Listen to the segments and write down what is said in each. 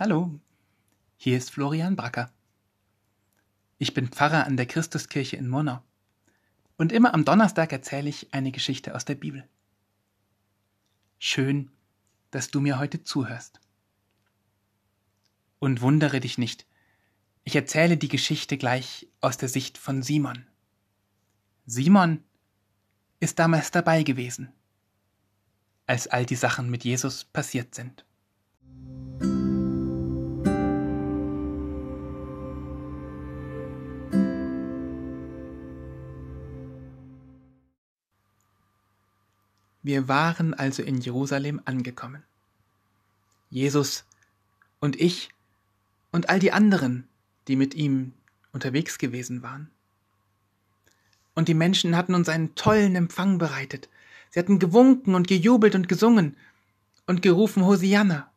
Hallo, hier ist Florian Bracker. Ich bin Pfarrer an der Christuskirche in Murnau und immer am Donnerstag erzähle ich eine Geschichte aus der Bibel. Schön, dass du mir heute zuhörst. Und wundere dich nicht, ich erzähle die Geschichte gleich aus der Sicht von Simon. Simon ist damals dabei gewesen, als all die Sachen mit Jesus passiert sind. Wir waren also in Jerusalem angekommen. Jesus und ich und all die anderen, die mit ihm unterwegs gewesen waren. Und die Menschen hatten uns einen tollen Empfang bereitet. Sie hatten gewunken und gejubelt und gesungen und gerufen Hosianna.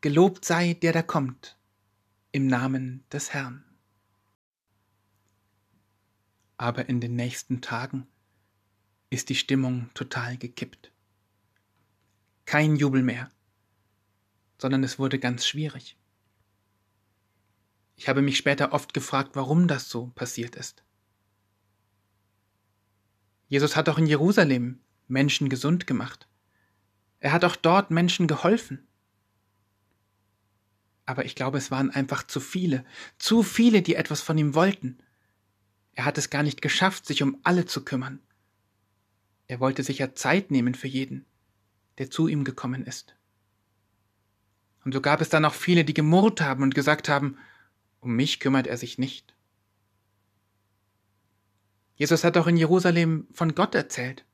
Gelobt sei der da kommt, im Namen des Herrn. Aber in den nächsten Tagen ist die Stimmung total gekippt. Kein Jubel mehr, sondern es wurde ganz schwierig. Ich habe mich später oft gefragt, warum das so passiert ist. Jesus hat auch in Jerusalem Menschen gesund gemacht. Er hat auch dort Menschen geholfen. Aber ich glaube, es waren einfach zu viele, zu viele, die etwas von ihm wollten. Er hat es gar nicht geschafft, sich um alle zu kümmern. Er wollte sich ja Zeit nehmen für jeden, der zu ihm gekommen ist. Und so gab es dann auch viele, die gemurrt haben und gesagt haben, um mich kümmert er sich nicht. Jesus hat auch in Jerusalem von Gott erzählt,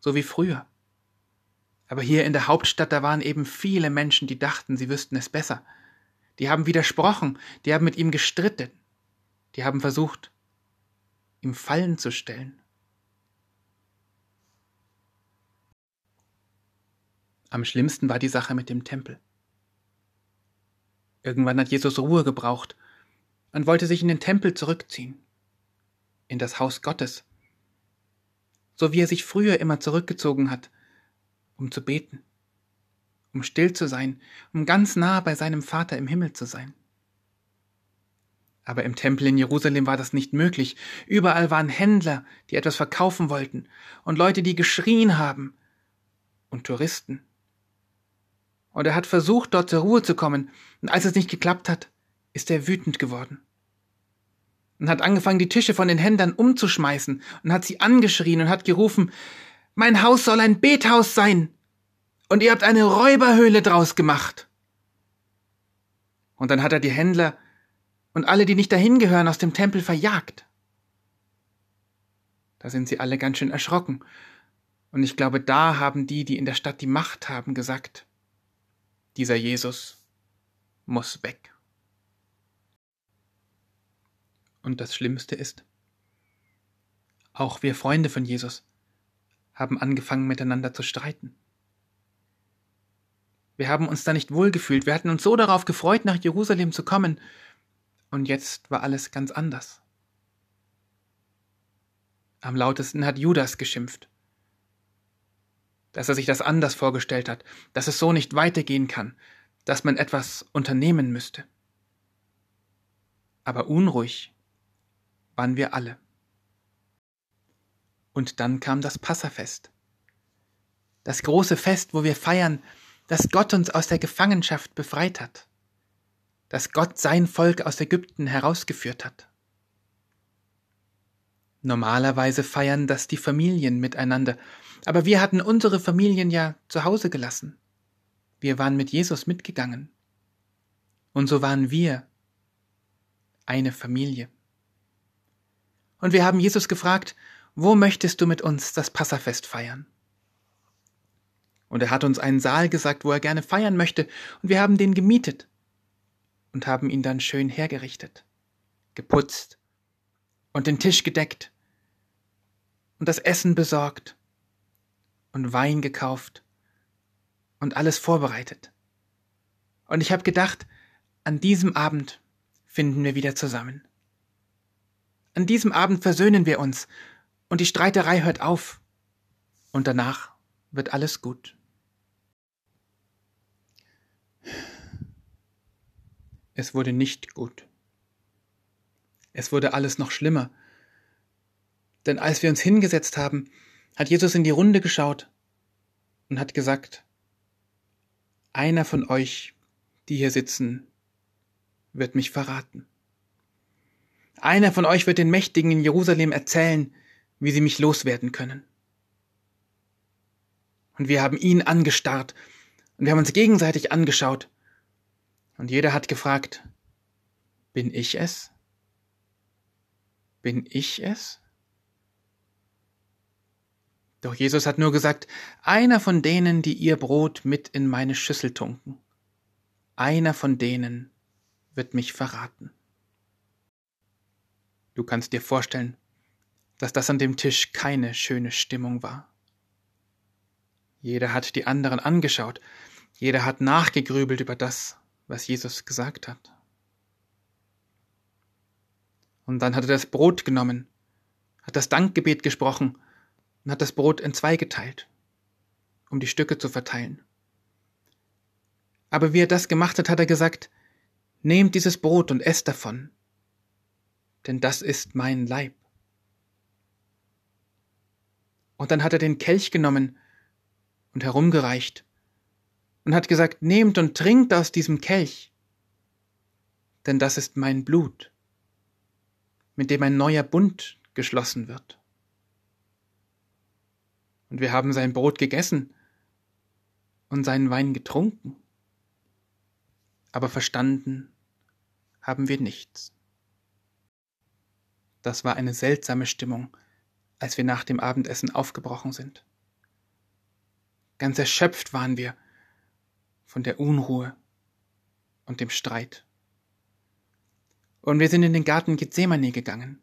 so wie früher. Aber hier in der Hauptstadt, da waren eben viele Menschen, die dachten, sie wüssten es besser. Die haben widersprochen, die haben mit ihm gestritten, die haben versucht, ihm Fallen zu stellen. Am schlimmsten war die Sache mit dem Tempel. Irgendwann hat Jesus Ruhe gebraucht und wollte sich in den Tempel zurückziehen, in das Haus Gottes, so wie er sich früher immer zurückgezogen hat, um zu beten, um still zu sein, um ganz nah bei seinem Vater im Himmel zu sein. Aber im Tempel in Jerusalem war das nicht möglich. Überall waren Händler, die etwas verkaufen wollten, und Leute, die geschrien haben, und Touristen. Und er hat versucht, dort zur Ruhe zu kommen. Und als es nicht geklappt hat, ist er wütend geworden. Und hat angefangen, die Tische von den Händlern umzuschmeißen und hat sie angeschrien und hat gerufen, mein Haus soll ein Bethaus sein. Und ihr habt eine Räuberhöhle draus gemacht. Und dann hat er die Händler und alle, die nicht dahin gehören, aus dem Tempel verjagt. Da sind sie alle ganz schön erschrocken. Und ich glaube, da haben die, die in der Stadt die Macht haben, gesagt, dieser Jesus muss weg. Und das Schlimmste ist, auch wir Freunde von Jesus haben angefangen miteinander zu streiten. Wir haben uns da nicht wohlgefühlt, wir hatten uns so darauf gefreut, nach Jerusalem zu kommen, und jetzt war alles ganz anders. Am lautesten hat Judas geschimpft dass er sich das anders vorgestellt hat, dass es so nicht weitergehen kann, dass man etwas unternehmen müsste. Aber unruhig waren wir alle. Und dann kam das Passafest. Das große Fest, wo wir feiern, dass Gott uns aus der Gefangenschaft befreit hat, dass Gott sein Volk aus Ägypten herausgeführt hat. Normalerweise feiern das die Familien miteinander, aber wir hatten unsere Familien ja zu Hause gelassen. Wir waren mit Jesus mitgegangen. Und so waren wir eine Familie. Und wir haben Jesus gefragt, wo möchtest du mit uns das Passafest feiern? Und er hat uns einen Saal gesagt, wo er gerne feiern möchte, und wir haben den gemietet und haben ihn dann schön hergerichtet, geputzt und den Tisch gedeckt und das Essen besorgt und Wein gekauft und alles vorbereitet. Und ich habe gedacht, an diesem Abend finden wir wieder zusammen. An diesem Abend versöhnen wir uns und die Streiterei hört auf und danach wird alles gut. Es wurde nicht gut. Es wurde alles noch schlimmer. Denn als wir uns hingesetzt haben, hat Jesus in die Runde geschaut und hat gesagt, einer von euch, die hier sitzen, wird mich verraten. Einer von euch wird den Mächtigen in Jerusalem erzählen, wie sie mich loswerden können. Und wir haben ihn angestarrt und wir haben uns gegenseitig angeschaut. Und jeder hat gefragt, bin ich es? Bin ich es? Doch Jesus hat nur gesagt, einer von denen, die ihr Brot mit in meine Schüssel tunken, einer von denen wird mich verraten. Du kannst dir vorstellen, dass das an dem Tisch keine schöne Stimmung war. Jeder hat die anderen angeschaut, jeder hat nachgegrübelt über das, was Jesus gesagt hat. Und dann hat er das Brot genommen, hat das Dankgebet gesprochen und hat das Brot in zwei geteilt, um die Stücke zu verteilen. Aber wie er das gemacht hat, hat er gesagt, Nehmt dieses Brot und esst davon, denn das ist mein Leib. Und dann hat er den Kelch genommen und herumgereicht und hat gesagt, Nehmt und trinkt aus diesem Kelch, denn das ist mein Blut, mit dem ein neuer Bund geschlossen wird. Und wir haben sein Brot gegessen und seinen Wein getrunken aber verstanden haben wir nichts. Das war eine seltsame Stimmung, als wir nach dem Abendessen aufgebrochen sind. Ganz erschöpft waren wir von der Unruhe und dem Streit. Und wir sind in den Garten Gethsemane gegangen,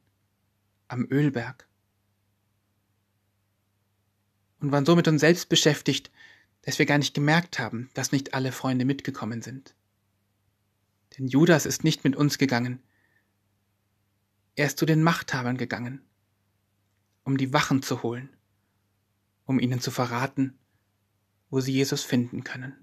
am Ölberg. Und waren so mit uns selbst beschäftigt, dass wir gar nicht gemerkt haben, dass nicht alle Freunde mitgekommen sind. Denn Judas ist nicht mit uns gegangen. Er ist zu den Machthabern gegangen, um die Wachen zu holen, um ihnen zu verraten, wo sie Jesus finden können.